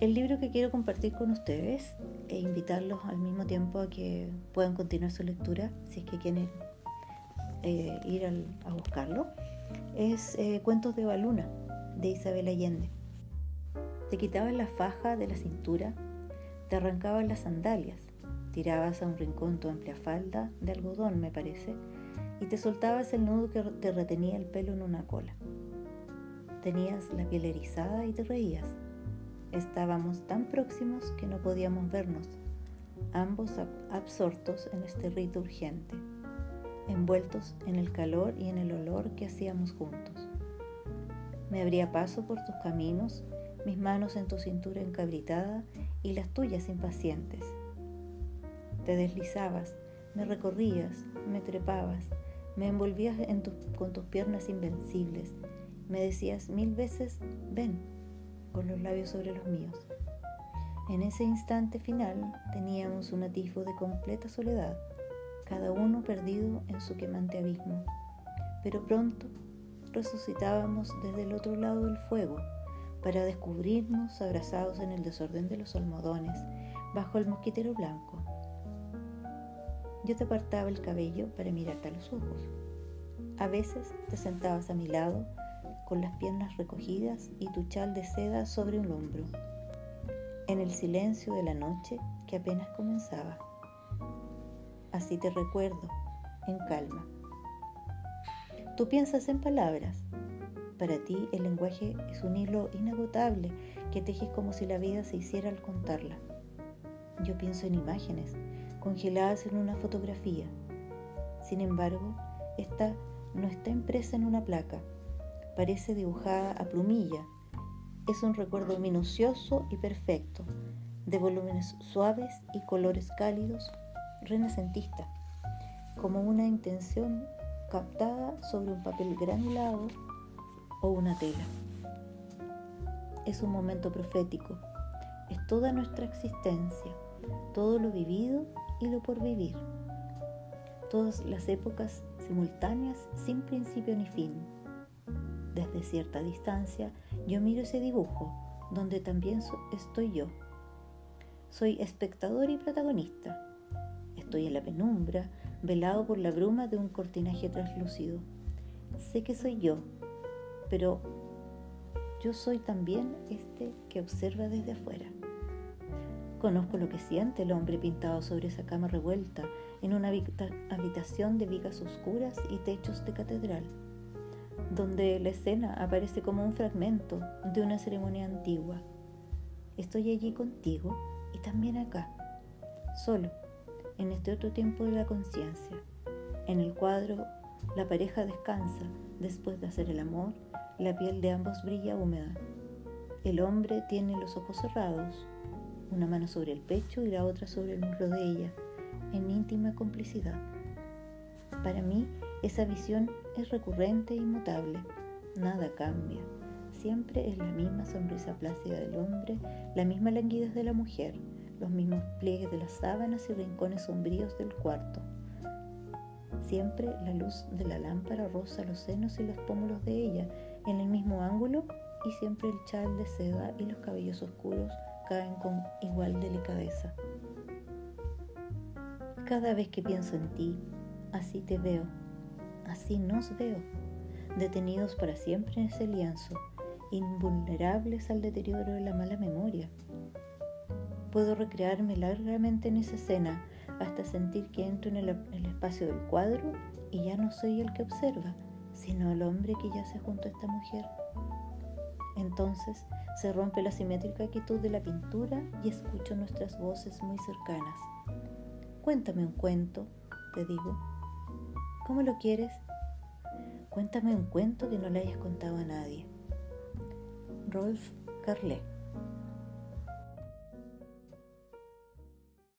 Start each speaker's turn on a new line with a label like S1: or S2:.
S1: El libro que quiero compartir con ustedes e invitarlos al mismo tiempo a que puedan continuar su lectura, si es que quieren eh, ir a buscarlo, es eh, Cuentos de Baluna, de Isabel Allende. Te quitaban la faja de la cintura, te arrancaban las sandalias, tirabas a un rincón tu amplia falda, de algodón me parece, y te soltabas el nudo que te retenía el pelo en una cola. Tenías la piel erizada y te reías. Estábamos tan próximos que no podíamos vernos, ambos absortos en este rito urgente, envueltos en el calor y en el olor que hacíamos juntos. Me abría paso por tus caminos, mis manos en tu cintura encabritada y las tuyas impacientes. Te deslizabas, me recorrías, me trepabas, me envolvías con tus piernas invencibles, me decías mil veces, ven, con los labios sobre los míos. En ese instante final teníamos un atisbo de completa soledad, cada uno perdido en su quemante abismo, pero pronto resucitábamos desde el otro lado del fuego para descubrirnos abrazados en el desorden de los almohadones bajo el mosquitero blanco. Yo te apartaba el cabello para mirarte a los ojos. A veces te sentabas a mi lado con las piernas recogidas y tu chal de seda sobre un hombro, en el silencio de la noche que apenas comenzaba. Así te recuerdo, en calma. Tú piensas en palabras. Para ti el lenguaje es un hilo inagotable que tejes como si la vida se hiciera al contarla. Yo pienso en imágenes congeladas en una fotografía. Sin embargo, esta no está impresa en una placa, parece dibujada a plumilla. Es un recuerdo minucioso y perfecto, de volúmenes suaves y colores cálidos, renacentista, como una intención captada sobre un papel granulado o una tela. Es un momento profético, es toda nuestra existencia, todo lo vivido y lo por vivir. Todas las épocas simultáneas sin principio ni fin. Desde cierta distancia yo miro ese dibujo donde también estoy yo. Soy espectador y protagonista. Estoy en la penumbra, velado por la bruma de un cortinaje translúcido. Sé que soy yo, pero yo soy también este que observa desde afuera. Conozco lo que siente el hombre pintado sobre esa cama revuelta en una habitación de vigas oscuras y techos de catedral, donde la escena aparece como un fragmento de una ceremonia antigua. Estoy allí contigo y también acá, solo, en este otro tiempo de la conciencia. En el cuadro, la pareja descansa después de hacer el amor, la piel de ambos brilla húmeda. El hombre tiene los ojos cerrados, una mano sobre el pecho y la otra sobre el muslo de ella, en íntima complicidad. Para mí, esa visión es recurrente e inmutable. Nada cambia. Siempre es la misma sonrisa plácida del hombre, la misma languidez de la mujer, los mismos pliegues de las sábanas y rincones sombríos del cuarto. Siempre la luz de la lámpara roza los senos y los pómulos de ella en el mismo ángulo y siempre el chal de seda y los cabellos oscuros caen con igual delicadeza. Cada vez que pienso en ti, así te veo, así nos veo, detenidos para siempre en ese lienzo, invulnerables al deterioro de la mala memoria. Puedo recrearme largamente en esa escena hasta sentir que entro en el, espacio del cuadro y ya no soy el que observa, sino el hombre que yace junto a esta mujer. Entonces se rompe la simétrica quietud de la pintura y escucho nuestras voces muy cercanas. Cuéntame un cuento, te digo. ¿Cómo lo quieres? Cuéntame un cuento que no le hayas contado a nadie. Rolf Carlet